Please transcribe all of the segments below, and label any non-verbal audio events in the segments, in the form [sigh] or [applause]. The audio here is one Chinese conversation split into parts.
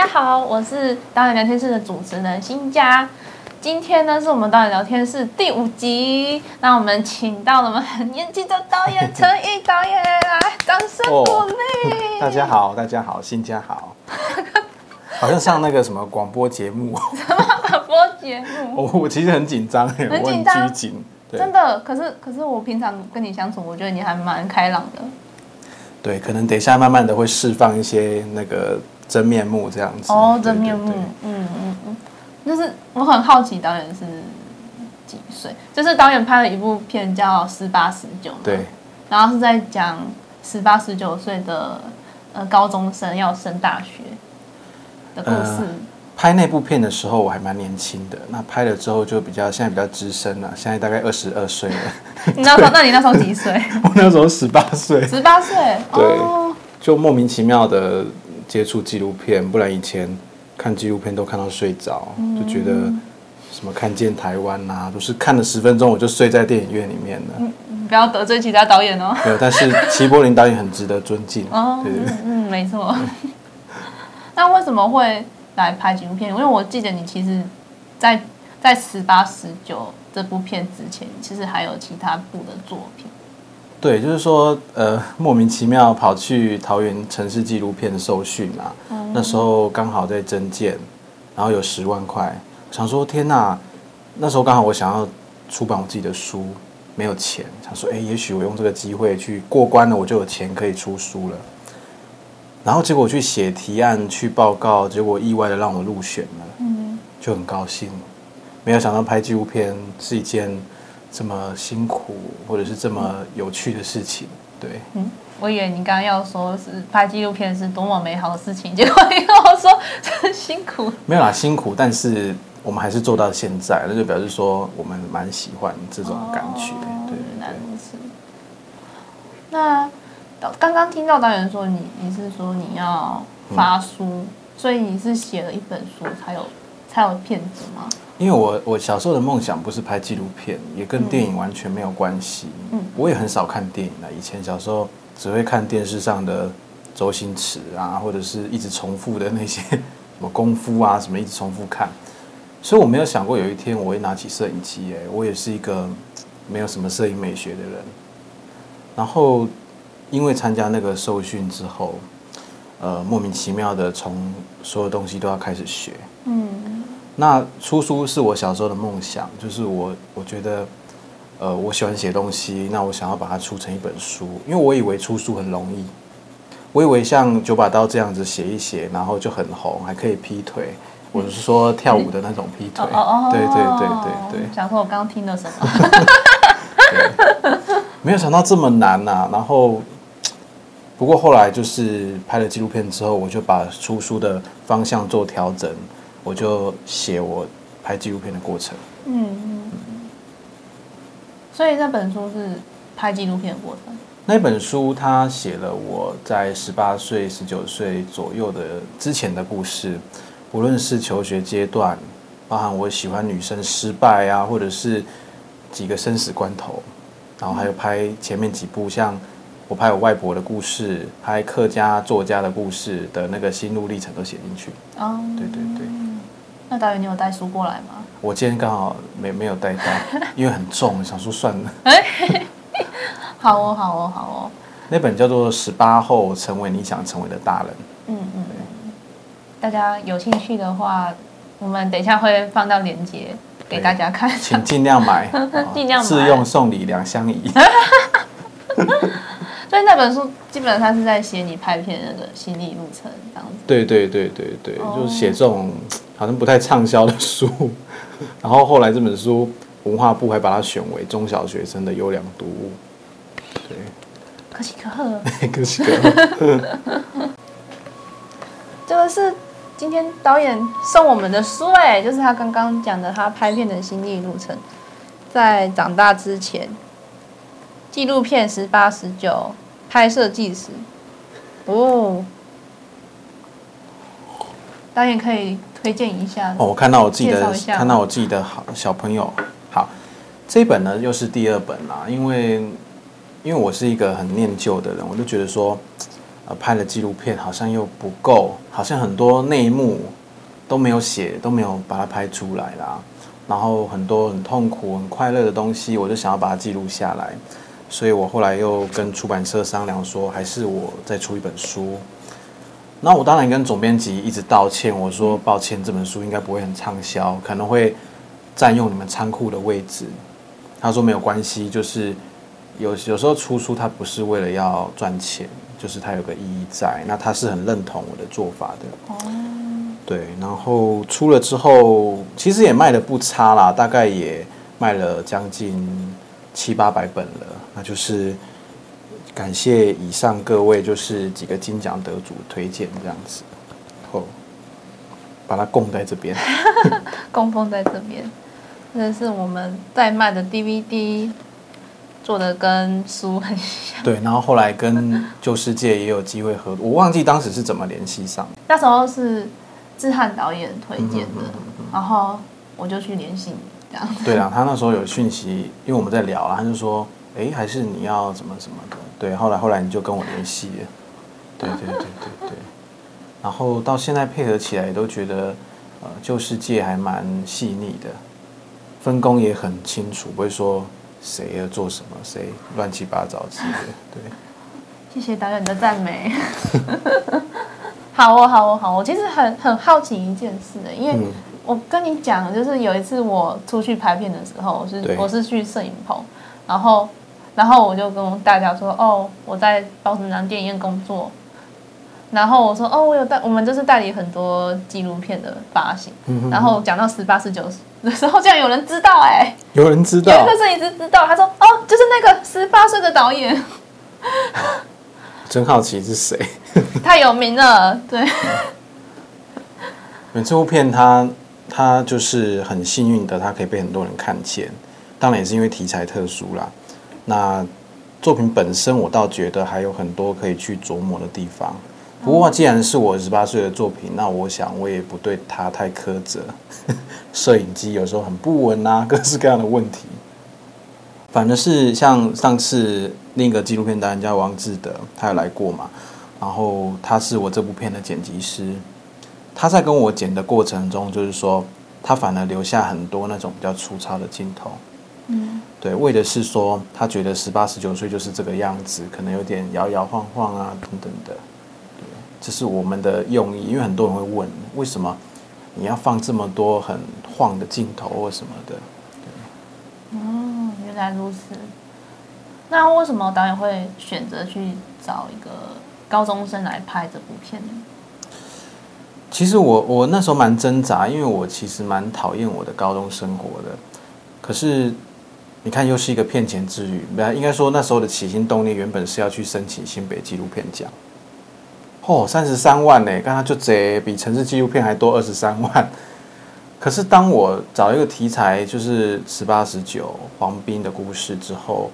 大家好，我是导演聊天室的主持人新佳。今天呢，是我们导演聊天室第五集。那我们请到了我们很年轻的导演陈毅导演来，掌声鼓励。哦。大家好，大家好，新佳好。[laughs] 好像上那个什么广播节目。什么广播节目？我 [laughs] 我其实很紧张，很紧张，拘谨。真的，可是可是我平常跟你相处，我觉得你还蛮开朗的。对，可能等一下慢慢的会释放一些那个真面目这样子。哦，真面目，嗯嗯嗯。就是我很好奇导演是几岁？就是导演拍了一部片叫《十八十九》，对，然后是在讲十八十九岁的呃高中生要升大学的故事。呃拍那部片的时候，我还蛮年轻的。那拍了之后就比较，现在比较资深了。现在大概二十二岁了。你那时候，那你那时候几岁？[laughs] 我那时候十八岁。十八岁。对、哦，就莫名其妙的接触纪录片，不然以前看纪录片都看到睡着、嗯，就觉得什么看见台湾呐、啊，都是看了十分钟我就睡在电影院里面了。嗯，不要得罪其他导演哦。没有，但是齐柏林导演很值得尊敬。哦，对对对嗯，嗯，没错。[laughs] 那为什么会？来拍纪录片，因为我记得你其实在，在在十八十九这部片之前，其实还有其他部的作品。对，就是说，呃，莫名其妙跑去桃园城市纪录片受训啊、嗯。那时候刚好在增建，然后有十万块，想说天哪，那时候刚好我想要出版我自己的书，没有钱，想说，哎，也许我用这个机会去过关了，我就有钱可以出书了。然后结果我去写提案去报告，结果意外的让我入选了，嗯，就很高兴。没有想到拍纪录片是一件这么辛苦或者是这么有趣的事情，对。嗯，我以为你刚刚要说是拍纪录片是多么美好的事情，结果你跟我说真辛苦。没有啦，辛苦，但是我们还是做到现在，那就表示说我们蛮喜欢这种感觉，哦、对。那。刚刚听到导演说你，你是说你要发书，嗯，所以你是写了一本书才有才有片子吗？因为我我小时候的梦想不是拍纪录片，也跟电影完全没有关系。嗯，我也很少看电影了。以前小时候只会看电视上的周星驰啊，或者是一直重复的那些 [laughs] 什么功夫啊，什么一直重复看。所以我没有想过有一天我会拿起摄影机。哎，我也是一个没有什么摄影美学的人。然后。因为参加那个受训之后，呃，莫名其妙的从所有东西都要开始学。嗯，那出书是我小时候的梦想，就是我我觉得，呃，我喜欢写东西，那我想要把它出成一本书。因为我以为出书很容易，我以为像九把刀这样子写一写，然后就很红，还可以劈腿，我是说跳舞的那种劈腿。对对对对对。想说我刚刚听了什么？[laughs] 没有想到这么难呐、啊，然后。不过后来就是拍了纪录片之后，我就把出书的方向做调整，我就写我拍纪录片的过程。嗯嗯。所以那本书是拍纪录片的过程。那本书他写了我在十八岁、十九岁左右的之前的故事，无论是求学阶段，包含我喜欢女生失败啊，或者是几个生死关头，然后还有拍前面几部像。我拍我外婆的故事，拍客家作家的故事的那个心路历程都写进去。哦，对对对。那导演，你有带书过来吗？我今天刚好没没有带到，[laughs] 因为很重，想说算了。[laughs] 好哦，好哦，好哦。那本叫做《十八后成为你想成为的大人》。嗯嗯。大家有兴趣的话，我们等一下会放到链接给大家看。请尽量买，[laughs] 尽量买。试用送礼两相宜。那本书基本上是在写你拍片的那个心理路程，这样子。对对对对对，哦、就是写这种好像不太畅销的书，然后后来这本书文化部还把它选为中小学生的优良读物。对，可喜可贺。[laughs] 可喜可贺。这个是今天导演送我们的书，哎，就是他刚刚讲的他拍片的心理路程，在长大之前。纪录片十八十九拍摄纪实哦，导演可以推荐一下哦。我看到我自己的，看到我自己的好小朋友。好，这一本呢又是第二本啦，因为因为我是一个很念旧的人，我就觉得说，呃拍了纪录片好像又不够，好像很多内幕都没有写，都没有把它拍出来啦。然后很多很痛苦、很快乐的东西，我就想要把它记录下来。所以我后来又跟出版社商量说，还是我再出一本书。那我当然跟总编辑一直道歉，我说抱歉，这本书应该不会很畅销，可能会占用你们仓库的位置。他说没有关系，就是有有时候出书它不是为了要赚钱，就是它有个意义在。那他是很认同我的做法的。哦。对，然后出了之后，其实也卖的不差啦，大概也卖了将近七八百本了。那就是感谢以上各位，就是几个金奖得主推荐这样子，后把它供在这边，[laughs] 供奉在这边。这是我们在卖的 DVD，做的跟书很像。对，然后后来跟旧世界也有机会合作，我忘记当时是怎么联系上。那时候是志汉导演推荐的，嗯嗯嗯嗯，然后我就去联系你这样。对啊，他那时候有讯息，因为我们在聊啊，他就说。哎，还是你要怎么怎么的？对，后来后来你就跟我联系了，对对对对对。然后到现在配合起来，也都觉得呃旧世界还蛮细腻的，分工也很清楚，不会说谁要做什么，谁乱七八糟之类的。对，谢谢导演的赞美。[laughs] 好哦，好哦，好！我其实很很好奇一件事的，因为我跟你讲，就是有一次我出去拍片的时候，我是我是去摄影棚，然后。然后我就跟大家说：“哦，我在包子囊电影院工作。”然后我说：“哦，我有代，我们就是代理很多纪录片的发行。嗯”然后讲到十八、十九的时候，竟然有人知道哎、欸，有人知道，有一个摄影师知道，他说：“哦，就是那个十八岁的导演。”真好奇是谁？太有名了，对。这部片它它就是很幸运的，它可以被很多人看见，当然也是因为题材特殊啦。那作品本身，我倒觉得还有很多可以去琢磨的地方。不过，既然是我十八岁的作品，那我想我也不对他太苛责。[laughs] 摄影机有时候很不稳啊，[laughs] 各式各样的问题。反正是像上次另一个纪录片导演叫王志德，他有来过嘛，然后他是我这部片的剪辑师。他在跟我剪的过程中，就是说他反而留下很多那种比较粗糙的镜头。嗯，对，为的是说，他觉得十八十九岁就是这个样子，可能有点摇摇晃晃啊，等等的。对，这是我们的用意，因为很多人会问，为什么你要放这么多很晃的镜头或什么的？对。哦，原来如此。那为什么导演会选择去找一个高中生来拍这部片呢？其实我我那时候蛮挣扎，因为我其实蛮讨厌我的高中生活的，可是。你看，又是一个骗钱之旅。本来应该说那时候的起心动念，原本是要去申请新北纪录片奖。哦，三十三万呢，刚刚就这比城市纪录片还多二十三万。可是当我找一个题材，就是十八十九黄斌的故事之后，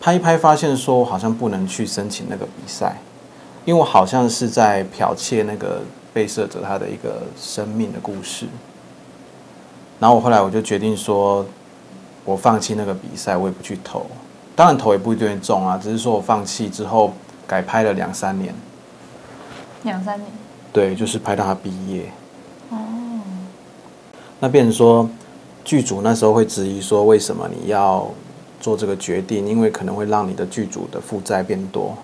拍一拍，发现说好像不能去申请那个比赛，因为我好像是在剽窃那个被摄者他的一个生命的故事。然后我后来我就决定说。我放弃那个比赛，我也不去投。当然投也不一定会中啊，只是说我放弃之后改拍了两三年。两三年。对，就是拍到他毕业。哦。那变成说，剧组那时候会质疑说，为什么你要做这个决定？因为可能会让你的剧组的负债变多，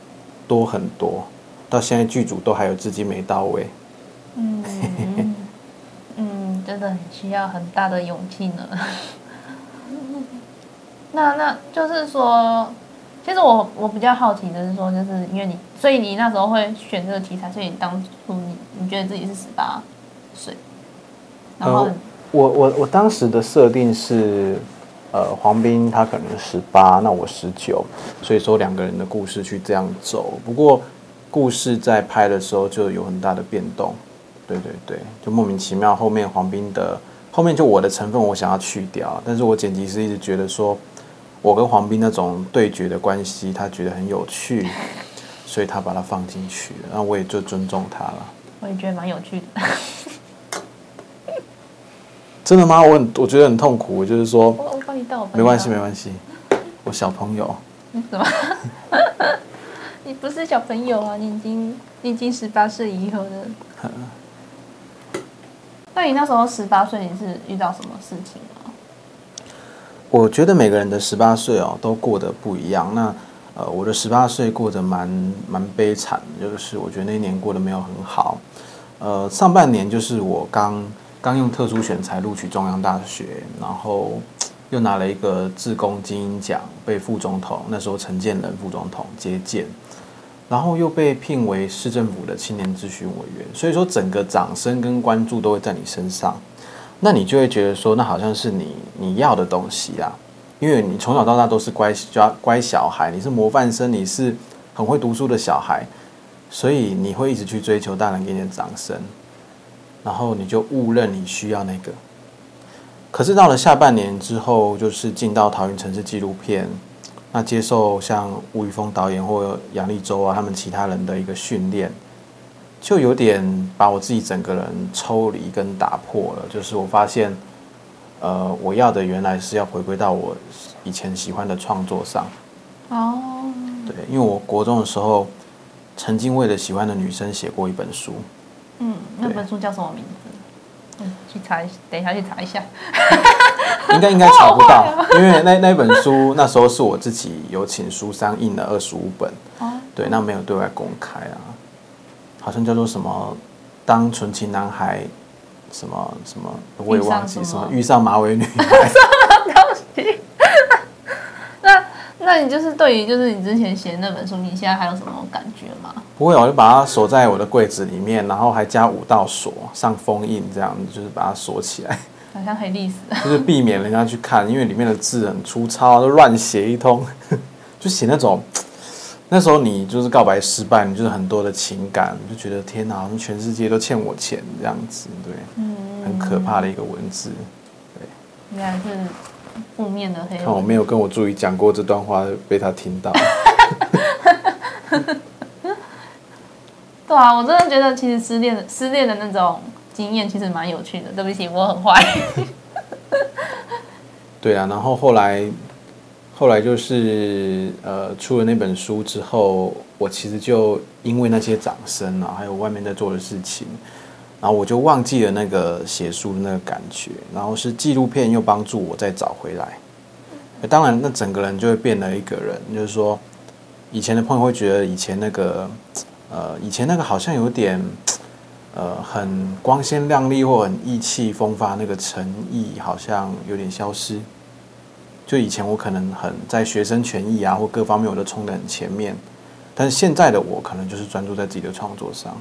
多很多。到现在剧组都还有资金没到位。嗯。[laughs] 嗯，真的很需要很大的勇气呢。那那就是说，其实我我比较好奇的是说，就是因为你，所以你那时候会选这个题材，所以你当初你你觉得自己是十八岁，然后、我我我当时的设定是，呃，黄斌他可能十八，那我十九，所以说两个人的故事去这样走。不过故事在拍的时候就有很大的变动，对对对，就莫名其妙后面黄斌的后面就我的成分我想要去掉，但是我剪辑师一直觉得说。我跟黄斌那种对决的关系，他觉得很有趣，所以他把它放进去，然后我也就尊重他了。我也觉得蛮有趣的。[laughs] 真的吗？我很，我觉得很痛苦。我就是说，我帮你倒，没关系，没关系。我小朋友。[laughs] 什么？[laughs] 你不是小朋友啊，你已经你已经十八岁以后了。那你那时候十八岁，你是遇到什么事情吗？我觉得每个人的十八岁哦，都过得不一样。那呃，我的十八岁过得蛮蛮悲惨，就是我觉得那一年过得没有很好。呃，上半年就是我刚刚用特殊选才录取中央大学，然后又拿了一个自工精英奖，被副总统那时候陈建仁副总统接见。然后又被聘为市政府的青年咨询委员，所以说整个掌声跟关注都会在你身上，那你就会觉得说，那好像是你你要的东西啊，因为你从小到大都是乖乖小孩，你是模范生，你是很会读书的小孩，所以你会一直去追求大人给你的掌声，然后你就误认你需要那个，可是到了下半年之后，就是进到桃园城市纪录片。那接受像吴宇峰导演或杨力州啊，他们其他人的一个训练，就有点把我自己整个人抽离跟打破了。就是我发现，呃，我要的原来是要回归到我以前喜欢的创作上。哦，对，因为我国中的时候，曾经为了喜欢的女生写过一本书。嗯，那本书叫什么名字？嗯，去查一，等一下去查一下。[laughs] 应该应该查不到，[laughs] 因为那那本书那时候是我自己有请书商印了二十五本，对，那没有对外公开啊，好像叫做什么“当纯情男孩”什么什么，我也忘记什么遇上马尾女孩。什么东西？那那你就是对于就是你之前写的那本书，你现在还有什么感觉吗？不会，我就把它锁在我的柜子里面，然后还加五道锁，上封印，这样就是把它锁起来。好像黑历史，[laughs] 就是避免人家去看，因为里面的字很粗糙，都乱写一通，[laughs] 就写那种那时候你就是告白失败，你就是很多的情感，就觉得天哪，好像全世界都欠我钱这样子，对，嗯，很可怕的一个文字，对，应该是负面的黑。看我没有跟我助理讲过这段话，被他听到。[laughs] 对啊，我真的觉得其实失恋的失恋的那种。经验其实蛮有趣的，对不起，我很坏。[laughs] 对啊，然后后来，后来就是呃，出了那本书之后，我其实就因为那些掌声啊，还有外面在做的事情，然后我就忘记了那个写书的那个感觉，然后是纪录片又帮助我再找回来。当然，那整个人就会变了一个人，就是说，以前的朋友会觉得以前那个，呃，以前那个好像有点。呃，很光鲜亮丽或很意气风发，那个诚意好像有点消失。就以前我可能很在学生权益啊或各方面我都冲得很前面，但是现在的我可能就是专注在自己的创作上，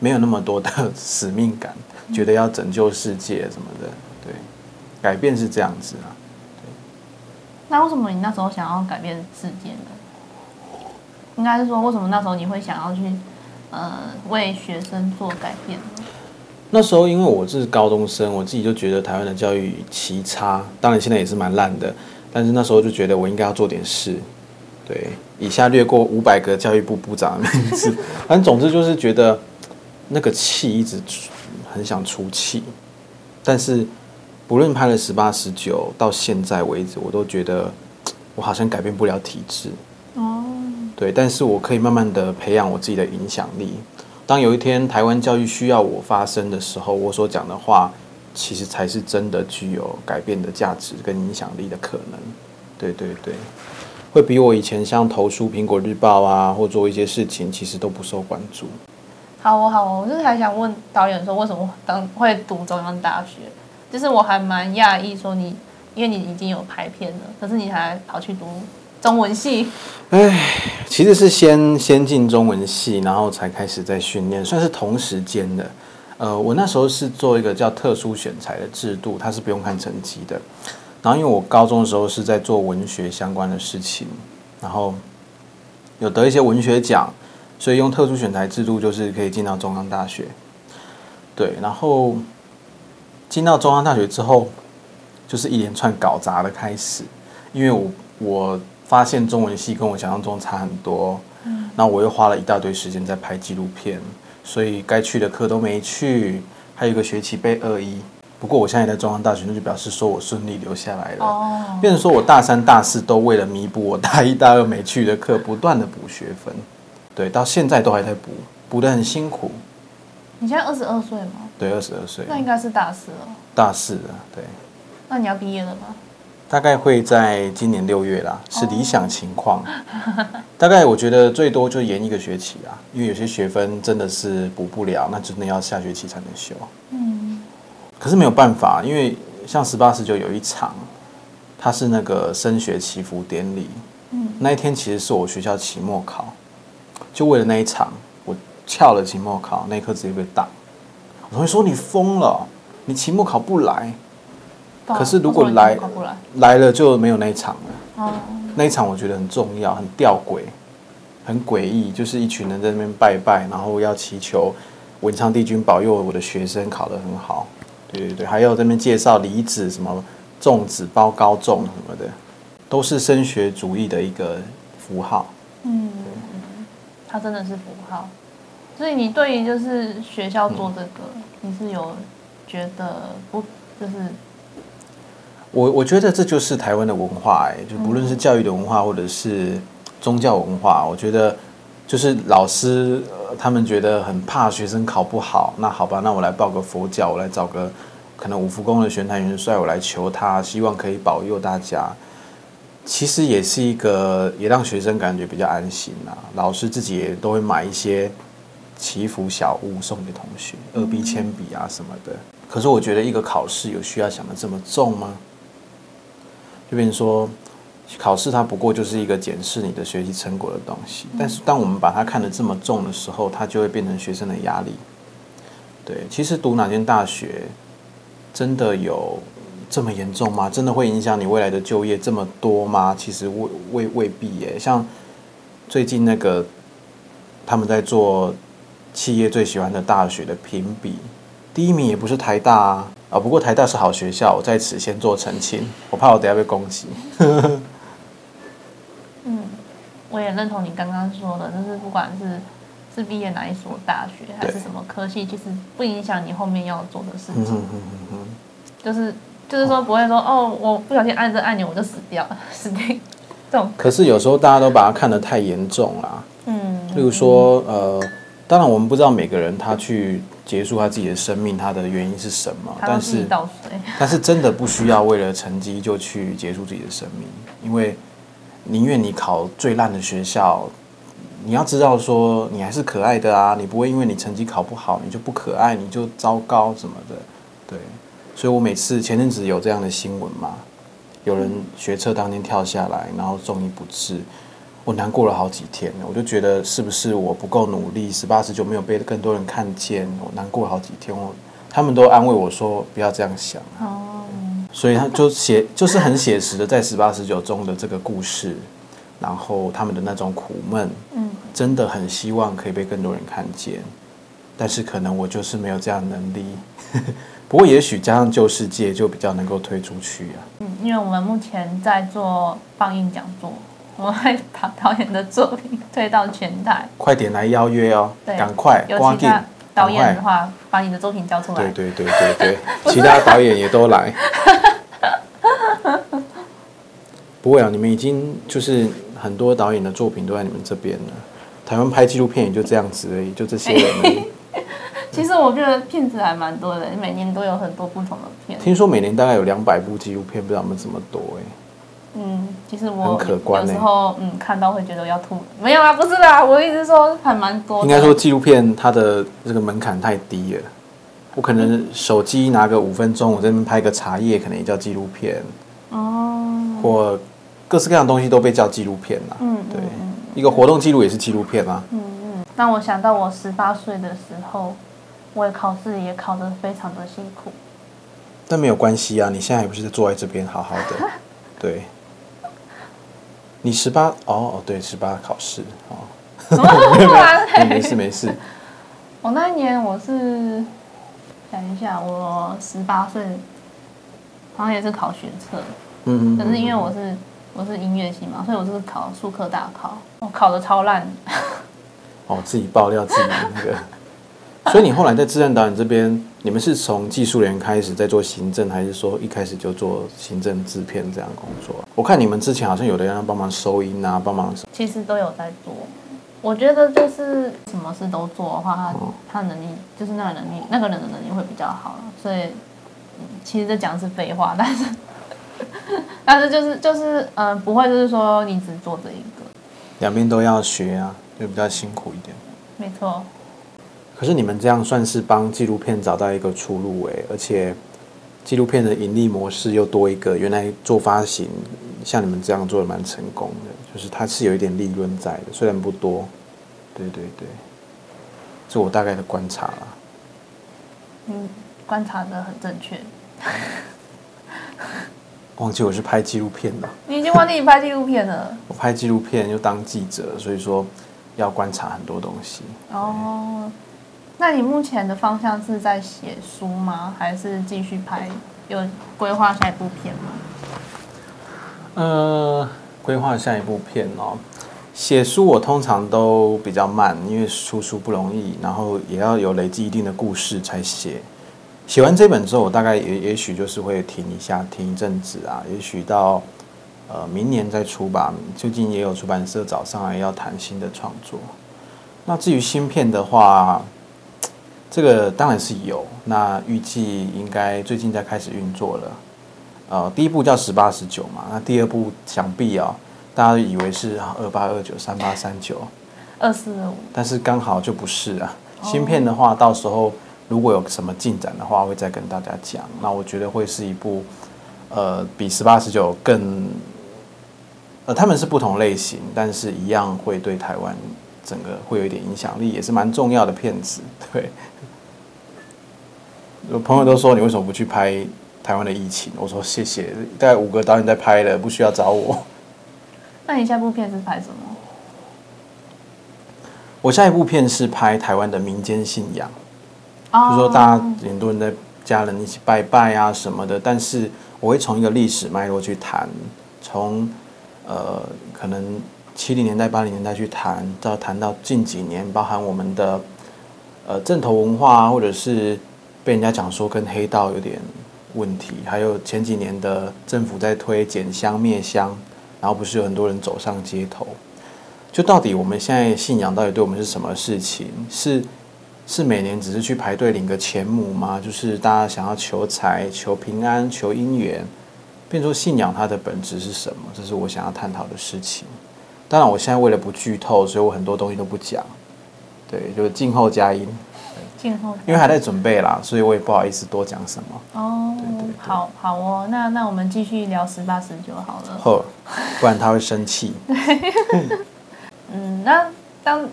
没有那么多的使命感，觉得要拯救世界什么的。对，改变是这样子啊。对。那为什么你那时候想要改变世界呢？应该是说，为什么那时候你会想要去？呃，为学生做改变。那时候，因为我是高中生，我自己就觉得台湾的教育奇差，当然现在也是蛮烂的。但是那时候就觉得我应该要做点事。对，以下略过五百个教育部部长的名字。[laughs] 反正总之就是觉得那个气一直很想出气。但是不论拍了十八、十九，到现在为止，我都觉得我好像改变不了体制。对，但是我可以慢慢的培养我自己的影响力。当有一天台湾教育需要我发声的时候，我所讲的话，其实才是真的具有改变的价值跟影响力的可能。对对对，会比我以前像投书苹果日报啊，或做一些事情，其实都不受关注。好哦，好，我就是还想问导演说，为什么当会读中央大学？就是我还蛮讶异，说你因为你已经有拍片了，可是你还跑去读。中文系，哎，其实是先先进中文系，然后才开始在训练，算是同时间的。呃，我那时候是做一个叫特殊选材的制度，它是不用看成绩的。然后因为我高中的时候是在做文学相关的事情，然后有得一些文学奖，所以用特殊选材制度就是可以进到中央大学。对，然后进到中央大学之后，就是一连串搞砸的开始，因为我我。发现中文系跟我想象中差很多，嗯，那我又花了一大堆时间在拍纪录片，所以该去的课都没去，还有一个学期被二一。不过我现在在中央大学，那就表示说我顺利留下来了。哦，变成说我大三、大四都为了弥补我大一、大二没去的课，不断的补学分。对，到现在都还在补，补得很辛苦。你现在二十二岁吗？对，二十二岁。那应该是大四了。大四了，对。那你要毕业了吗？大概会在今年六月啦，是理想情况。Oh. 大概我觉得最多就延一个学期啊，因为有些学分真的是补不了，那真的要下学期才能修。嗯。可是没有办法，因为像十八十九有一场，它是那个升学祈福典礼。嗯。那一天其实是我学校期末考，就为了那一场，我翘了期末考，那一科直接被打。我同学说：“你疯了，你期末考不来。”可是如果来来了就没有那一场了。哦，那一场我觉得很重要，很吊诡，很诡异，就是一群人在那边拜拜，然后要祈求文昌帝君保佑我的学生考得很好。对对对，还有在那边介绍梨子什么粽子包高粽什么的，都是升学主义的一个符号。嗯，它真的是符号。所以你对于就是学校做这个，嗯、你是有觉得不就是？我我觉得这就是台湾的文化，哎，就不论是教育的文化，或者是宗教文化，我觉得就是老师他们觉得很怕学生考不好，那好吧，那我来报个佛教，我来找个可能五福宫的玄坛元帅，我来求他，希望可以保佑大家。其实也是一个，也让学生感觉比较安心呐。老师自己也都会买一些祈福小物送给同学，二 B 铅笔啊什么的。可是我觉得一个考试有需要想的这么重吗？就变成说，考试它不过就是一个检视你的学习成果的东西。但是当我们把它看得这么重的时候，它就会变成学生的压力。对，其实读哪间大学真的有这么严重吗？真的会影响你未来的就业这么多吗？其实未未未必耶。像最近那个他们在做企业最喜欢的大学的评比，第一名也不是台大啊。啊，不过台大是好学校，我在此先做澄清，我怕我等下被攻击。[laughs] 嗯，我也认同你刚刚说的，就是不管是是毕业哪一所大学，还是什么科系，其实不影响你后面要做的事情。嗯嗯嗯就是就是说不会说哦，我不小心按这按钮我就死掉了，死定这种。可是有时候大家都把它看得太严重了。嗯。例如说，呃，当然我们不知道每个人他去。结束他自己的生命，他的原因是什么？但是，[laughs] 但是真的不需要为了成绩就去结束自己的生命，因为宁愿你考最烂的学校，你要知道说你还是可爱的啊，你不会因为你成绩考不好，你就不可爱，你就糟糕什么的。对，所以我每次前阵子有这样的新闻嘛，有人学车当天跳下来，然后中医不治。我难过了好几天，我就觉得是不是我不够努力，十八十九没有被更多人看见，我难过了好几天。我他们都安慰我说不要这样想。哦，所以他就写就是很写实的在十八十九中的这个故事，然后他们的那种苦闷，嗯，真的很希望可以被更多人看见，但是可能我就是没有这样的能力。[laughs] 不过也许加上旧世界就比较能够推出去啊。嗯，因为我们目前在做放映讲座。我会把导演的作品推到全台，快点来邀约哦！对，赶快，有其他导演的话，把你的作品交出来。对对对对对，[laughs] 其他导演也都来。[laughs] 不会啊，你们已经就是很多导演的作品都在你们这边了。台湾拍纪录片也就这样子而已，就这些人而已。其实我觉得片子还蛮多的，每年都有很多不同的片。听说每年大概有两百部纪录片，不知道有没有这么多哎。嗯，其实我有时候嗯看到会觉得要吐，没有啊，不是啦，我一直说还蛮多的。应该说纪录片它的这个门槛太低了，我可能手机拿个五分钟，我这边拍个茶叶，可能也叫纪录片。哦，或各式各样的东西都被叫纪录片啦。嗯，对，一个活动记录也是纪录片啊。嗯嗯，让我想到我十八岁的时候，我也考试也考得非常的辛苦，但没有关系啊，你现在还不是坐在这边好好的，[laughs] 对。你十八哦哦对，十八考试哦，[laughs] 没事没事。[laughs] 我那一年我是想一下，我十八岁，好像也是考学测，嗯嗯，可是因为我是我是音乐系嘛，所以我就是考数科大考，我考的超烂。[laughs] 哦，自己爆料自己的那个。所以你后来在自然导演这边，你们是从技术人员开始在做行政，还是说一开始就做行政制片这样工作？我看你们之前好像有的人要帮忙收音啊，帮忙。其实都有在做，我觉得就是什么事都做的话，他他能力就是那个能力，那个人的能力会比较好。所以，其实这讲的是废话，但是 [laughs] 但是就是就是嗯、呃，不会就是说你只做这一个，两边都要学啊，就比较辛苦一点。没错。可是你们这样算是帮纪录片找到一个出路哎，而且纪录片的盈利模式又多一个。原来做发行，像你们这样做的蛮成功的。就是它是有一点利润在的，虽然不多，对对对，这我大概的观察啦。嗯，观察的很正确。[laughs] 忘记我是拍纪录片的。你已经忘记你拍纪录片了。[laughs] 我拍纪录片又当记者，所以说要观察很多东西。哦，那你目前的方向是在写书吗？还是继续拍？有规划下一部片吗？呃。规划下一部片哦，写书我通常都比较慢，因为出书不容易，然后也要有累积一定的故事才写。写完这本之后，我大概也也许就是会停一下，停一阵子啊，也许到呃明年再出吧。最近也有出版社找上来要谈新的创作。那至于新片的话，这个当然是有，那预计应该最近在开始运作了。呃，第一部叫十八十九嘛，那第二部想必啊，大家都以为是二八二九三八三九，二四二五，但是刚好就不是啊。芯片的话，到时候如果有什么进展的话，会再跟大家讲。那我觉得会是一部，呃，比十八十九更，呃，他们是不同类型，但是一样会对台湾整个会有一点影响力，也是蛮重要的片子。[laughs] 对，有朋友都说，你为什么不去拍？台湾的疫情，我说谢谢，大概五个导演在拍了，不需要找我。[laughs] 那你下部片是拍什么？我下一部片是拍台湾的民间信仰，就是说大家很多人在家人一起拜拜啊什么的，但是我会从一个历史脉络去谈，从呃可能七零年代八零年代去谈，到谈到近几年，包含我们的呃正头文化，或者是被人家讲说跟黑道有点。问题还有前几年的政府在推减香灭香，然后不是有很多人走上街头，就到底我们现在信仰到底对我们是什么事情？是是每年只是去排队领个钱母吗？就是大家想要求财、求平安、求姻缘，变成信仰它的本质是什么？这是我想要探讨的事情。当然，我现在为了不剧透，所以我很多东西都不讲。对，就是静候佳音。静候，因为还在准备啦，所以我也不好意思多讲什么。哦，对对对，好好哦，那那我们继续聊十八十九好了。呵，不然他会生气。[laughs] 嗯，那当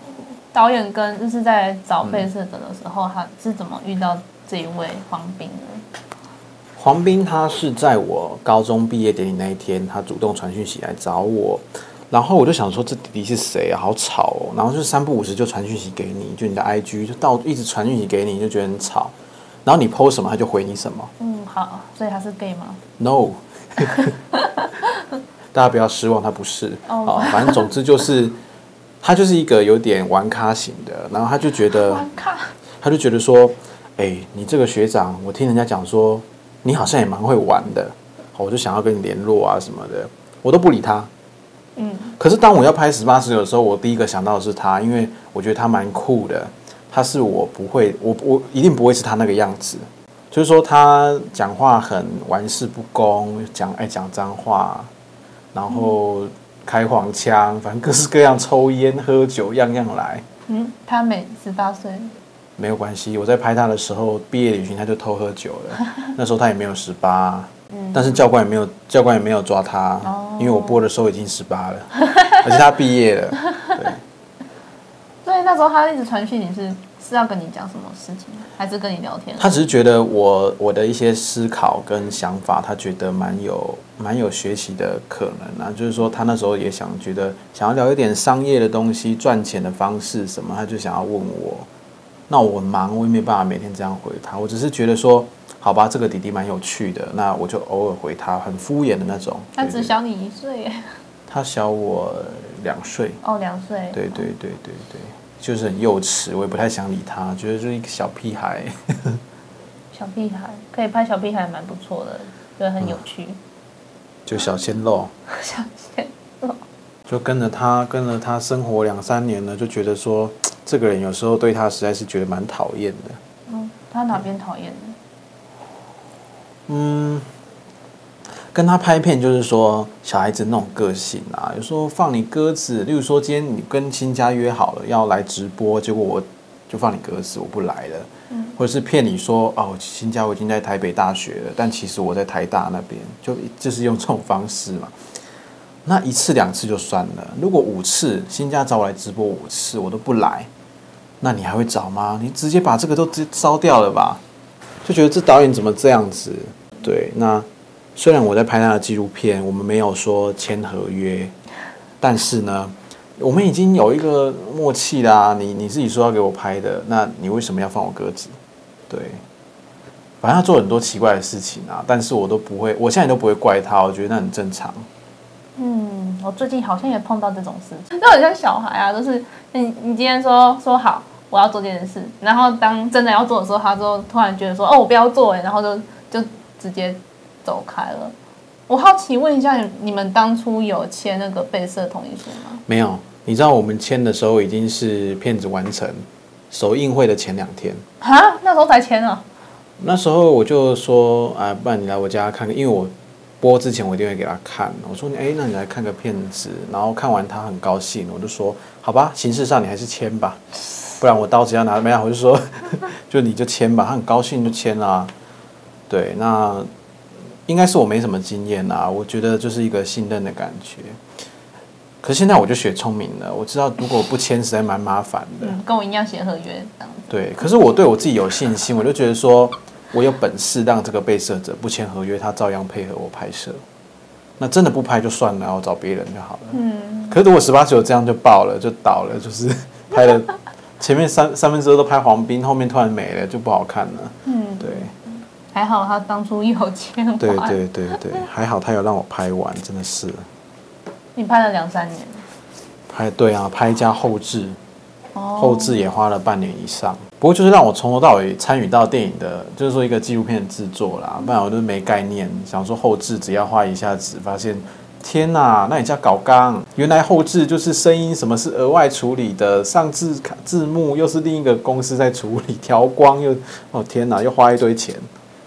导演跟就是在找被摄者的时候，嗯，他是怎么遇到这一位黄斌的？黄斌他是在我高中毕业典礼那一天，他主动传讯息来找我。然后我就想说，这弟弟是谁啊？好吵哦！然后就三不五时就传讯息给你，就你的 IG 就到一直传讯息给你，就觉得很吵。然后你 PO 什么，他就回你什么。嗯，好，所以他是 gay 吗？No，[laughs] 大家不要失望，他不是。哦、oh.，反正总之就是，他就是一个有点玩咖型的。然后他就觉得，玩咖，他就觉得说，哎，你这个学长，我听人家讲说，你好像也蛮会玩的。我就想要跟你联络啊什么的，我都不理他。嗯，可是当我要拍十八十九的时候，我第一个想到的是他，因为我觉得他蛮酷的。他是我不会，我我一定不会是他那个样子。就是说他讲话很玩世不恭，讲爱讲脏话，然后开黄腔，反正各式各样，抽烟喝酒样样来。嗯，他每十八岁，没有关系。我在拍他的时候，毕业旅行他就偷喝酒了，[laughs] 那时候他也没有十八。嗯，但是教官也没有，教官也没有抓他，哦、因为我播的时候已经十八了，[laughs] 而且他毕业了。对，所以那时候他一直传讯，你是是要跟你讲什么事情，还是跟你聊天？他只是觉得我我的一些思考跟想法，他觉得蛮有蛮有学习的可能啊。就是说，他那时候也想觉得想要聊一点商业的东西，赚钱的方式什么，他就想要问我。那我忙，我也没办法每天这样回他。我只是觉得说。好吧，这个弟弟蛮有趣的，那我就偶尔回他，很敷衍的那种。他只小你一岁耶？他小我两岁。哦，两岁。对对对对对，就是很幼稚，我也不太想理他，觉得就是一个小屁孩。[laughs] 小屁孩可以拍小屁孩，蛮不错的，对，很有趣。[laughs] 就小鲜肉。[laughs] 小鲜肉。就跟着他，跟着他生活两三年呢，就觉得说，[tsk] 这个人有时候对他实在是觉得蛮讨厌的。嗯，他哪边讨厌呢？嗯，跟他拍片就是说小孩子那种个性啊，有时候放你鸽子，例如说今天你跟新家约好了要来直播，结果我就放你鸽子，我不来了。嗯，或者是骗你说哦，新家我已经在台北大学了，但其实我在台大那边，就就是用这种方式嘛。那一次两次就算了，如果五次新家找我来直播五次我都不来，那你还会找吗？你直接把这个都直接烧掉了吧？就觉得这导演怎么这样子？对，那虽然我在拍他的纪录片，我们没有说签合约，但是呢，我们已经有一个默契啦。你你自己说要给我拍的，那你为什么要放我鸽子？对，反正他做很多奇怪的事情啊，但是我都不会，我现在都不会怪他，我觉得那很正常。嗯，我最近好像也碰到这种事情，就很像小孩啊，就是你你今天说说好我要做这件事，然后当真的要做的时候，他就突然觉得说哦我不要做哎，然后就就直接走开了。我好奇问一下，你们当初有签那个备摄同意书吗？没有，你知道我们签的时候已经是片子完成首映会的前两天啊，那时候才签啊。那时候我就说啊，不然你来我家看看，因为我。播之前我一定会给他看，我说你哎，那你来看个片子，然后看完他很高兴，我就说好吧，形式上你还是签吧，不然我刀子要拿没有，我就说 [laughs] 就你就签吧，他很高兴就签啦。对，那应该是我没什么经验啊，我觉得就是一个信任的感觉。可是现在我就学聪明了，我知道如果不签实在蛮麻烦的，嗯，跟我一样写合约。对，可是我对我自己有信心，我就觉得说。我有本事让这个被摄者不签合约，他照样配合我拍摄。那真的不拍就算了，我找别人就好了。嗯。可是如果十八九这样就爆了，就倒了，就是 [laughs] 拍了前面三三分之二都拍黄斌，后面突然没了，就不好看了。嗯，对。还好他当初有签。对对对对，[laughs] 还好他有让我拍完，真的是。你拍了两三年。拍对啊，拍加后制。后置也花了半年以上，不过就是让我从头到尾参与到电影的，就是说一个纪录片制作啦，不然我都没概念。想说后置只要花一下子，发现天哪，那你叫搞刚，原来后置就是声音什么是额外处理的，上字字幕又是另一个公司在处理，调光又哦天哪，又花一堆钱。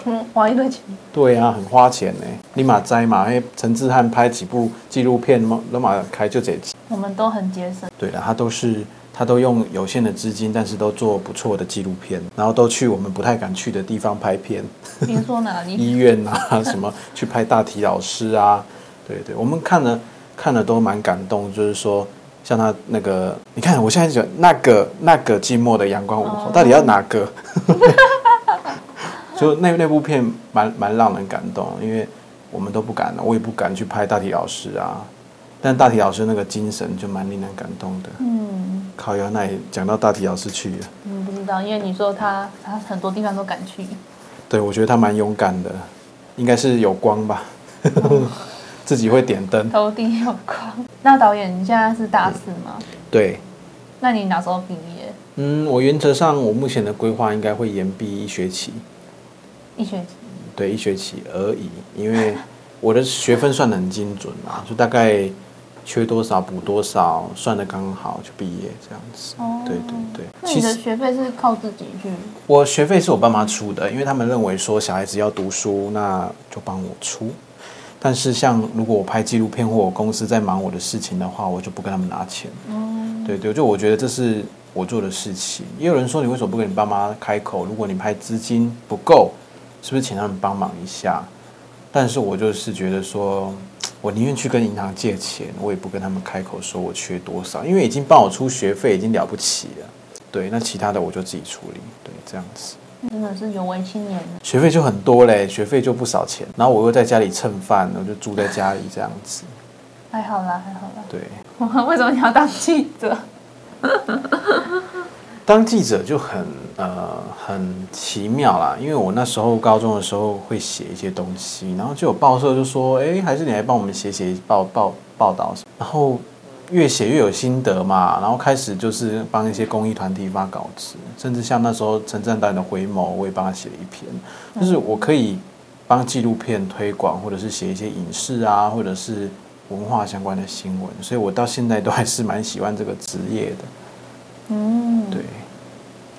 嗯，花一堆钱。对啊，很花钱呢。立马摘嘛，因为陈志汉拍几部纪录片嘛，立马开就这几。我们都很节省。对的，他都是。他都用有限的资金，但是都做不错的纪录片，然后都去我们不太敢去的地方拍片。比如说哪里？[laughs] 医院啊，什么去拍大体老师啊？对对，我们看了看了都蛮感动。就是说，像他那个，你看我现在讲那个那个寂寞的阳光午后，到底要哪个？[laughs] 就那那部片蛮蛮让人感动，因为我们都不敢，我也不敢去拍大体老师啊。但大体老师那个精神就蛮令人感动的。嗯，靠腰，那也讲到大体老师去了。嗯，不知道，因为你说他他很多地方都敢去。对，我觉得他蛮勇敢的，应该是有光吧，哦、[laughs] 自己会点灯。头顶有光。那导演，你现在是大四吗？对。那你哪时候毕业？嗯，我原则上我目前的规划应该会延毕一学期。一学期。对，一学期而已，因为我的学分算的很精准啊，就大概。缺多少补多少，算得刚好就毕业这样子。哦，对对对。那你的学费是靠自己去？我学费是我爸妈出的，因为他们认为说小孩子要读书，那就帮我出。但是像如果我拍纪录片或我公司在忙我的事情的话，我就不跟他们拿钱。哦，对对，就我觉得这是我做的事情。也有人说，你为什么不跟你爸妈开口？如果你拍资金不够，是不是请他们帮忙一下？但是我就是觉得说。我宁愿去跟银行借钱，我也不跟他们开口说我缺多少，因为已经帮我出学费，已经了不起了。对，那其他的我就自己处理。对，这样子。真的是有为青年。学费就很多嘞，学费就不少钱，然后我又在家里蹭饭，我就住在家里这样子。还好啦，还好啦。对。[laughs] 为什么你要当记者？[laughs] 当记者就很呃很奇妙啦，因为我那时候高中的时候会写一些东西，然后就有报社就说，哎，还是你来帮我们写写报报报道，然后越写越有心得嘛，然后开始就是帮一些公益团体发稿子，甚至像那时候陈震导的回眸，我也帮他写了一篇，就是我可以帮纪录片推广，或者是写一些影视啊，或者是文化相关的新闻，所以我到现在都还是蛮喜欢这个职业的。嗯，对。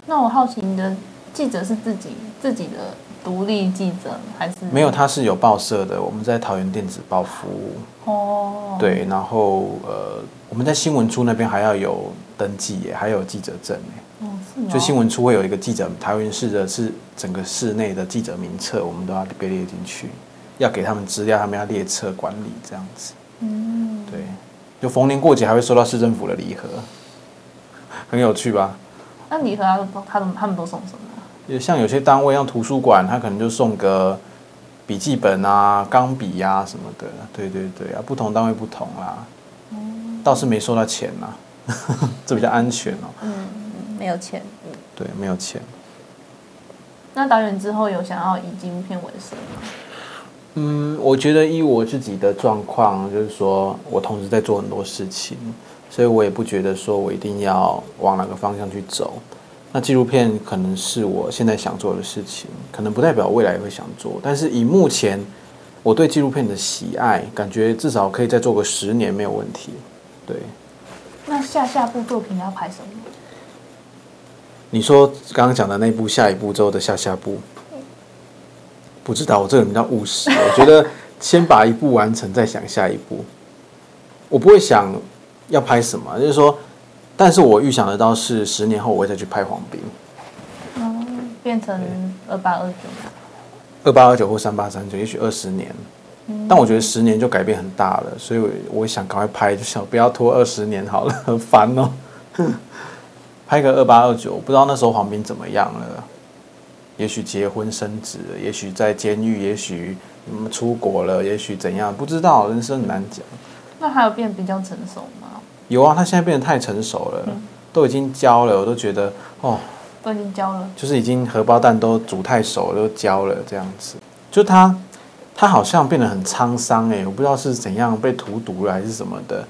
那我好奇，你的记者是自己自己的独立记者，还是没有？他是有报社的，我们在桃园电子报服务。哦。对，然后呃，我们在新闻处那边还要有登记耶，还有记者证耶。哦，是吗？就新闻处会有一个记者，桃园市的是整个市内的记者名册，我们都要被列进去，要给他们资料，他们要列册管理这样子。嗯。对，就逢年过节还会收到市政府的礼盒，[laughs] 很有趣吧？那礼盒他都他们他们都送什么？也像有些单位，像图书馆，他可能就送个笔记本啊、钢笔呀什么的。对对对啊，不同单位不同啦。嗯、倒是没收到钱呐，[laughs] 这比较安全哦。嗯，没有钱。对，没有钱。那导演之后有想要以纪录片为生吗？嗯，我觉得以我自己的状况，就是说我同时在做很多事情。所以我也不觉得说我一定要往哪个方向去走。那纪录片可能是我现在想做的事情，可能不代表未来也会想做。但是以目前我对纪录片的喜爱，感觉至少可以再做个十年没有问题。对。那下下部作品要拍什么？你说刚刚讲的那部下一步之后的下下部，不知道。我这个人比较务实，[laughs] 我觉得先把一部完成，再想下一步。我不会想。要拍什么？就是说，但是我预想得到是十年后我会再去拍黄冰，嗯，变成二八二九，二八二九或三八三九，也许二十年，嗯，但我觉得十年就改变很大了，所以我我想赶快拍，就想不要拖二十年好了，[laughs] 很烦哦。[laughs] 拍个二八二九，不知道那时候黄斌怎么样了？也许结婚生子，也许在监狱，也许出国了，也许怎样？不知道，人生很难讲。那还有变比较成熟吗？有啊，他现在变得太成熟了，嗯、都已经焦了，我都觉得哦，都已经焦了，就是已经荷包蛋都煮太熟了，都焦了这样子。就他，他好像变得很沧桑哎，我不知道是怎样被荼毒了还是什么的。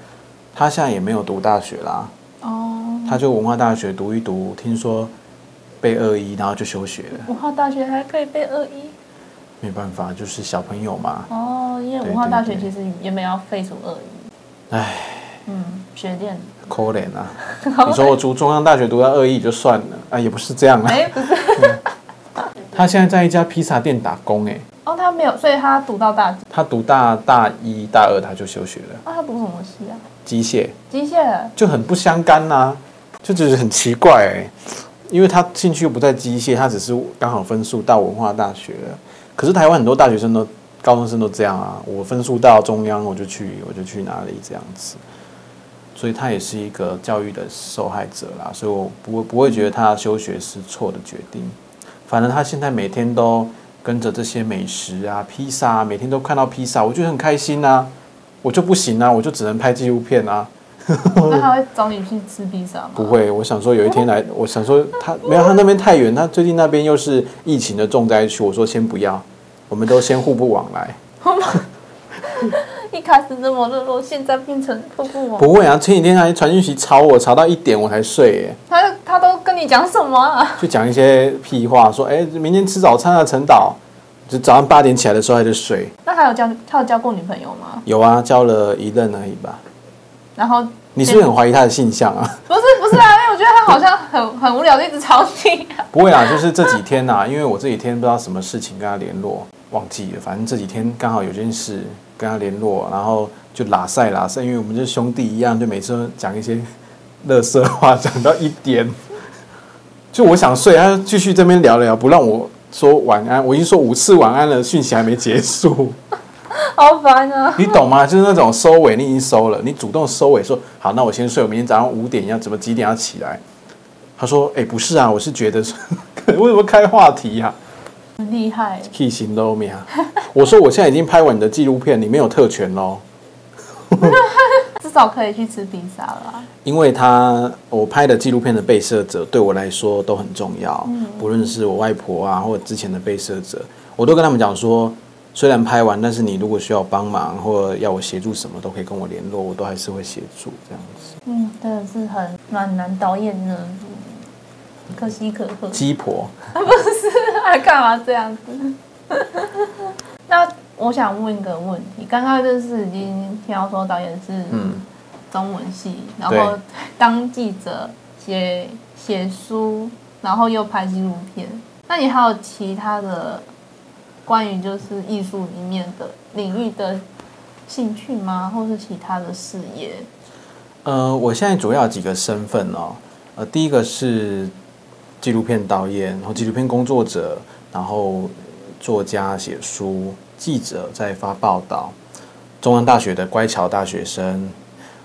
他现在也没有读大学啦，哦，他就文化大学读一读，听说被二一，然后就休学了。文化大学还可以被二一？没办法，就是小朋友嘛。哦，因为文化大学其实原本要废除二一。哎。嗯，学电可怜啊！[laughs] 你说我读中央大学读到二一就算了啊，也不是这样啊。哎，不是，他现在在一家披萨店打工哎。哦，他没有，所以他读到大几？他读大大一、大二他就休学了。啊，他读什么系啊？机械。机械。就很不相干呐、啊，就觉得很奇怪哎，因为他兴趣又不在机械，他只是刚好分数到文化大学了。可是台湾很多大学生都、高中生都这样啊，我分数到中央我就去，我就去哪里这样子。所以他也是一个教育的受害者啦，所以我不会不会觉得他休学是错的决定。反正他现在每天都跟着这些美食啊、披萨啊，每天都看到披萨，我觉得很开心啊。我就不行啊，我就只能拍纪录片啊。[laughs] 那他会找你去吃披萨吗？不会，我想说有一天来，我想说他没有，他那边太远，他最近那边又是疫情的重灾区。我说先不要，我们都先互不往来。[laughs] 一开始这么热络，现在变成瀑布。不会啊，前几天还传讯息吵我，吵到一点我才睡耶。他他都跟你讲什么啊？[laughs] 就讲一些屁话，说哎，明天吃早餐啊，陈导。就早上八点起来的时候还在睡。那他有交他有交过女朋友吗？有啊，交了一任而已吧。然后你是不是很怀疑他的性向啊？[laughs] 不是不是啊，因为我觉得他好像很很无聊，就一直吵你。不会啊，就是这几天呐、啊，因为我这几天不知道什么事情跟他联络，忘记了。反正这几天刚好有件事。跟他联络，然后就拉赛拉赛，因为我们就兄弟一样，就每次都讲一些乐色话，讲到一点，[laughs] 就我想睡，他继续这边聊聊，不让我说晚安。我已经说五次晚安了，讯息还没结束，[laughs] 好烦啊！你懂吗？就是那种收尾，你已经收了，你主动收尾说好，那我先睡，我明天早上五点要怎么几点要起来？他说：“哎，不是啊，我是觉得 [laughs] 为什么开话题呀、啊？”很厉害，气型都没有。[laughs] 我说我现在已经拍完你的纪录片，你没有特权喽。[laughs] 至少可以去吃披萨了。因为他我拍的纪录片的被摄者对我来说都很重要，嗯、不论是我外婆啊，或者之前的被摄者，我都跟他们讲说，虽然拍完，但是你如果需要帮忙或者要我协助什么，都可以跟我联络，我都还是会协助这样子。嗯，真的是很暖男导演呢。可喜可贺，鸡婆，[laughs] 不是，还干嘛这样子？[laughs] 那我想问一个问题，刚刚就是已经听到说导演是中文系，嗯、然后当记者写写书，然后又拍纪录片，那你还有其他的关于就是艺术里面的领域的兴趣吗？或是其他的事业？呃，我现在主要有几个身份哦，呃，第一个是纪录片导演，然后纪录片工作者，然后作家写书。记者在发报道，中央大学的乖巧大学生，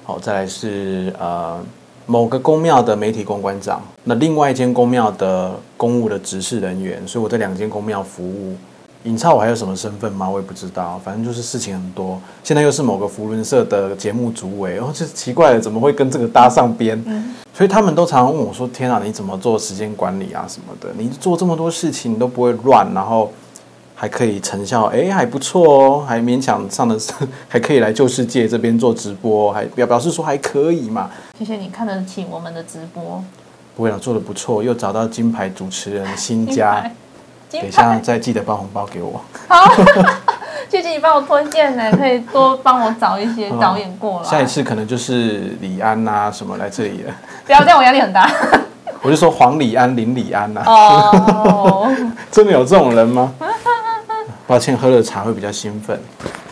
好，再来是呃某个公庙的媒体公关长，那另外一间公庙的公务的执事人员，所以我在两间公庙服务。尹超，我还有什么身份吗？我也不知道，反正就是事情很多。现在又是某个福伦社的节目主委，哦，这奇怪了，怎么会跟这个搭上边？嗯，所以他们都常常问我说：“天啊，你怎么做时间管理啊什么的？你做这么多事情，你都不会乱，然后。”还可以成效，哎，还不错哦，还勉强上的，[laughs] 还可以来旧世界这边做直播，还表表示说还可以嘛。谢谢你看得起我们的直播。不会了，做的不错，又找到金牌主持人 [laughs] 新家，等一下再记得包红包给我。好，[laughs] 谢谢你帮我推荐呢，可以多帮我找一些导演过来。下一次可能就是李安啊什么来这里了。不要这样，我压力很大。[laughs] 我就说黄李安、林李安呐、啊。哦，[laughs] 真的有这种人吗？抱歉，喝了茶会比较兴奋。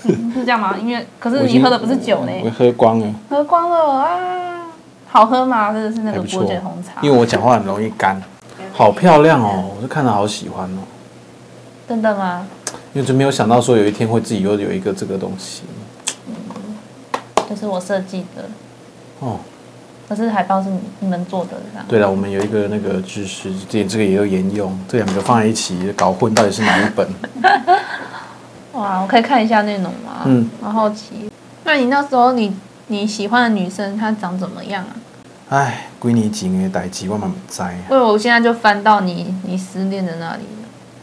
嗯，是这样吗？因为可是你喝的不是酒呢。我喝光了。喝光了啊！好喝吗？这个是那个伯爵红茶。因为我讲话很容易干。好漂亮哦！我就看了好喜欢哦。真的吗？因为就没有想到说有一天会自己又有一个这个东西。嗯，这是我设计的。哦。可是海报是你们做的，这样。对了，我们有一个那个知识，这这个也有沿用，这两个放在一起搞混，到底是哪一本？[laughs] 哇，我可以看一下内容吗？嗯，好好奇。那你那时候你你喜欢的女生她长怎么样啊？哎，几年前的代志我嘛不知。因为我现在就翻到你你失恋的那里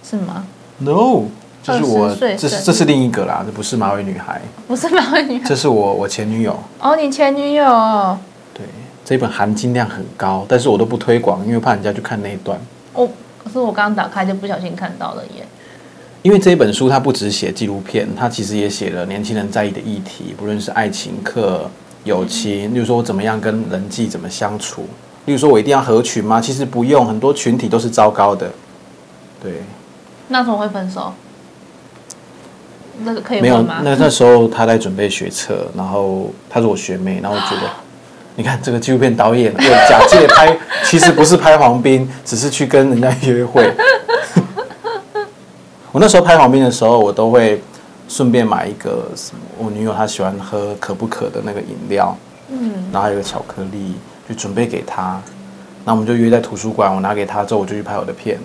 是吗？No，这是我，这是这是另一个啦，这不是马尾女孩，不是马尾女孩，这是我我前女友。哦，你前女友。对。这本含金量很高，但是我都不推广，因为怕人家去看那一段。哦，可是我刚刚打开就不小心看到了耶。因为这一本书它不只写纪录片，它其实也写了年轻人在意的议题，不论是爱情课、友情，例如说我怎么样跟人际怎么相处，例如说我一定要合群吗？其实不用，很多群体都是糟糕的。对。那怎么会分手？那个可以没有？那那时候他在准备学测，[laughs] 然后他是我学妹，然后我觉得。[gasps] 你看这个纪录片导演又假借拍，[laughs] 其实不是拍黄斌，只是去跟人家约会。[laughs] 我那时候拍黄斌的时候，我都会顺便买一个什么，我女友她喜欢喝可不可的那个饮料，嗯，然后还有个巧克力，就准备给她。那我们就约在图书馆，我拿给她之后，我就去拍我的片，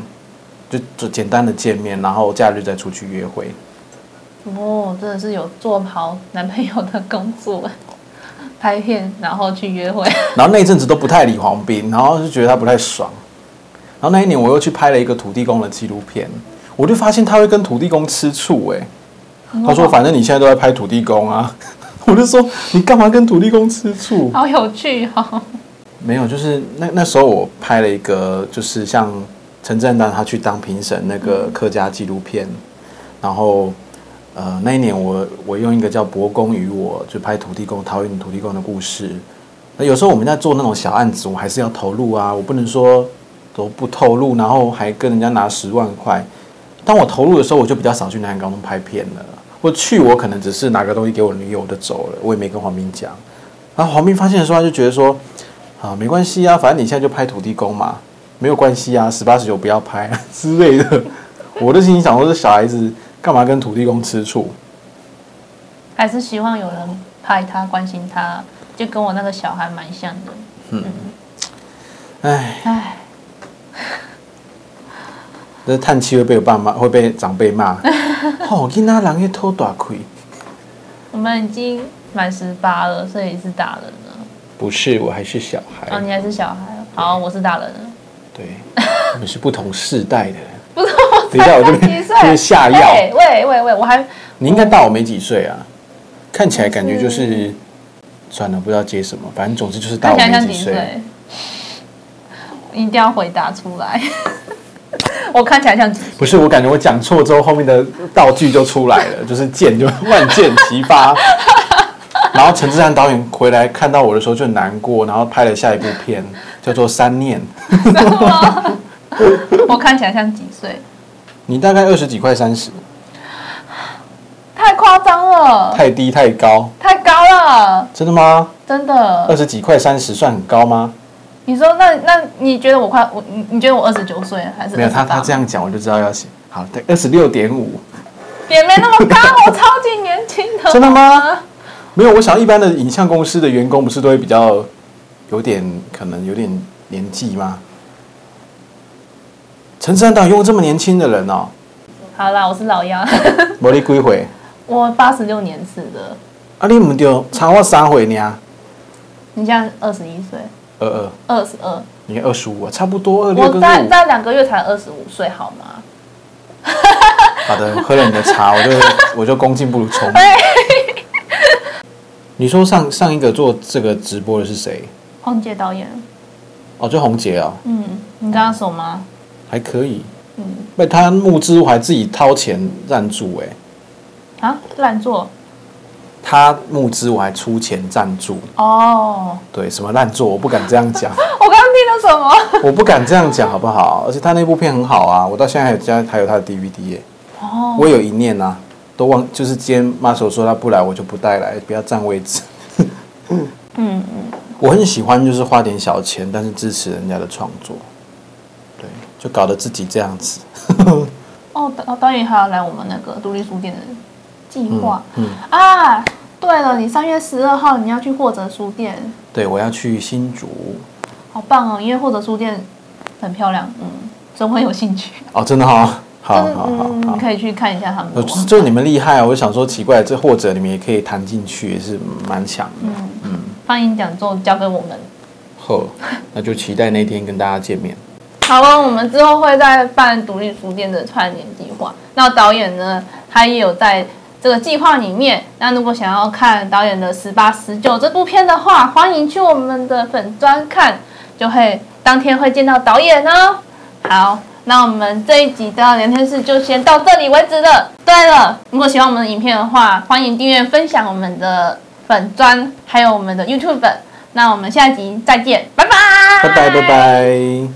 就就简单的见面，然后假日再出去约会。哦，真的是有做好男朋友的工作。拍片，然后去约会，然后那一阵子都不太理黄斌，然后就觉得他不太爽。然后那一年我又去拍了一个土地公的纪录片，我就发现他会跟土地公吃醋哎。他说：“反正你现在都在拍土地公啊。[laughs] ”我就说：“你干嘛跟土地公吃醋？”好有趣哦。没有，就是那那时候我拍了一个，就是像陈正丹他去当评审那个客家纪录片，然后。呃，那一年我我用一个叫《博公与我》就拍土地公桃园土地公的故事。那有时候我们在做那种小案子，我还是要投入啊，我不能说都不透露，然后还跟人家拿十万块。当我投入的时候，我就比较少去南海高中拍片了。我去，我可能只是拿个东西给我女友，我就走了，我也没跟黄斌讲。然后黄斌发现的时候，他就觉得说啊，没关系啊，反正你现在就拍土地公嘛，没有关系啊，[laughs] 十八十九不要拍啊 [laughs] 之类的。我的心里想说，是小孩子。干嘛跟土地公吃醋？还是希望有人拍他、关心他，就跟我那个小孩蛮像的。嗯，哎哎，这叹气会被我爸妈会被长辈骂。[laughs] 哦，囡仔人去偷大亏。我们已经满十八了，所以是大人了。不是，我还是小孩。哦，你还是小孩。好，我是大人了。对，我们是不同世代的人。[laughs] 不是。等一下，我这边就是下药。喂喂喂，我还你应该大我没几岁啊，看起来感觉就是算了，不知道接什么，反正总之就是大我没几岁。一定要回答出来。[laughs] 我看起来像几？不是，我感觉我讲错之后，后面的道具就出来了，[laughs] 就是箭就万箭齐发。[laughs] 然后陈智菡导演回来看到我的时候就难过，然后拍了下一部片，叫做《三念》。我看起来像几岁？你大概二十几快三十。太夸张了。太低太高。太高了。真的吗？真的。二十几快三十算很高吗？你说那那你觉得我快我你你觉得我二十九岁还是没有他他这样讲我就知道要写好对二十六点五也没那么高我超级年轻的 [laughs] 真的吗？没有我想一般的影像公司的员工不是都会比较有点可能有点年纪吗？陈智菡导用这么年轻的人哦。好啦，我是老杨。[laughs] 我你几岁？我八十六年次的。啊，你唔就差我三岁呢？你现在二十一岁。二二二十二，你看二十五啊，差不多二六。我再再两个月才二十五岁，好吗？[laughs] 好的，喝了你的茶，我就我就恭敬不如从。[laughs] 你说上上一个做这个直播的是谁？宏杰导演。哦，就宏杰啊。嗯，你跟他熟吗？还可以。嗯。被他募资还自己掏钱赞助哎。啊，赞助。他募资，我还出钱赞助。哦，对，什么烂作，我不敢这样讲。[laughs] 我刚刚听到什么？[laughs] 我不敢这样讲，好不好？而且他那部片很好啊，我到现在还有家还有他的 DVD 耶。哦。我有一念啊，都忘，就是今天 Marcel 说他不来，我就不带来，不要占位置。[laughs] 嗯嗯。我很喜欢，就是花点小钱，但是支持人家的创作。对，就搞得自己这样子。哦，导导演还要来我们那个独立书店的计划。嗯，嗯啊。对了，你三月十二号你要去或者书店。对，我要去新竹。好棒哦，因为或者书店很漂亮，嗯，所以我很有兴趣。哦，真的哈、哦，好好好，你可以去看一下他们。就就你们厉害啊！我就想说奇怪，这或者你们也可以谈进去，也是蛮强的。嗯嗯，欢迎讲座交给我们。好，那就期待那天跟大家见面。好了，我们之后会再办独立书店的串联计划。那导演呢，他也有在。这个计划里面，那如果想要看导演的十八十九这部片的话，欢迎去我们的粉专看，就会当天会见到导演哦。好，那我们这一集的聊天室就先到这里为止了。对了，如果喜欢我们的影片的话，欢迎订阅、分享我们的粉专，还有我们的 YouTube。那我们下一集再见，拜拜，拜拜，拜拜。